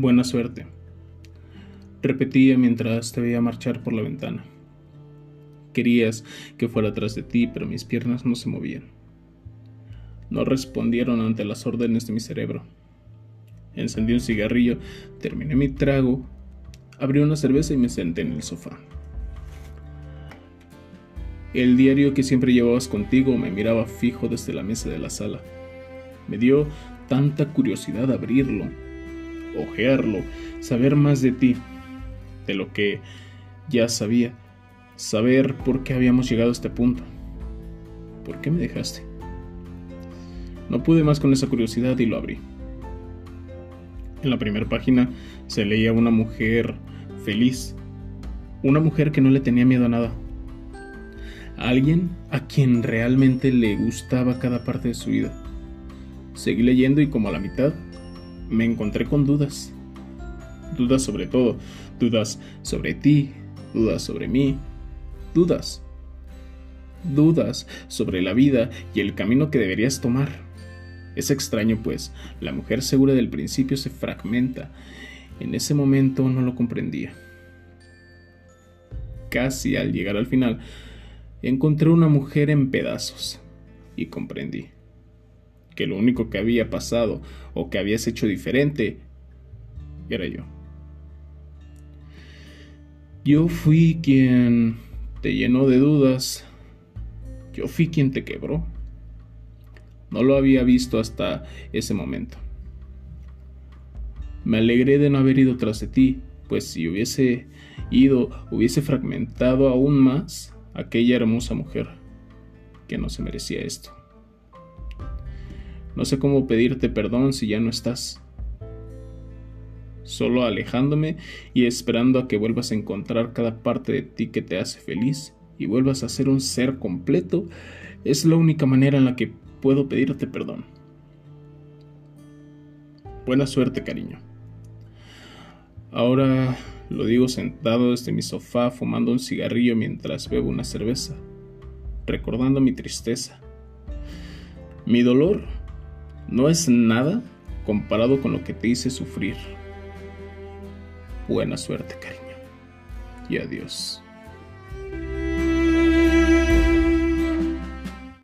Buena suerte. Repetía mientras te veía marchar por la ventana. Querías que fuera atrás de ti, pero mis piernas no se movían. No respondieron ante las órdenes de mi cerebro. Encendí un cigarrillo, terminé mi trago, abrí una cerveza y me senté en el sofá. El diario que siempre llevabas contigo me miraba fijo desde la mesa de la sala. Me dio tanta curiosidad abrirlo, ojearlo, saber más de ti, de lo que ya sabía, saber por qué habíamos llegado a este punto. ¿Por qué me dejaste? No pude más con esa curiosidad y lo abrí. En la primera página se leía una mujer feliz, una mujer que no le tenía miedo a nada, alguien a quien realmente le gustaba cada parte de su vida. Seguí leyendo y como a la mitad me encontré con dudas. Dudas sobre todo, dudas sobre ti, dudas sobre mí, dudas. Dudas sobre la vida y el camino que deberías tomar. Es extraño, pues, la mujer segura del principio se fragmenta. En ese momento no lo comprendía. Casi al llegar al final, encontré una mujer en pedazos y comprendí que lo único que había pasado o que habías hecho diferente era yo. Yo fui quien te llenó de dudas. Yo fui quien te quebró. No lo había visto hasta ese momento. Me alegré de no haber ido tras de ti, pues si hubiese ido, hubiese fragmentado aún más aquella hermosa mujer que no se merecía esto. No sé cómo pedirte perdón si ya no estás. Solo alejándome y esperando a que vuelvas a encontrar cada parte de ti que te hace feliz y vuelvas a ser un ser completo, es la única manera en la que puedo pedirte perdón. Buena suerte, cariño. Ahora lo digo sentado desde mi sofá fumando un cigarrillo mientras bebo una cerveza, recordando mi tristeza. Mi dolor no es nada comparado con lo que te hice sufrir. Buena suerte, cariño. Y adiós.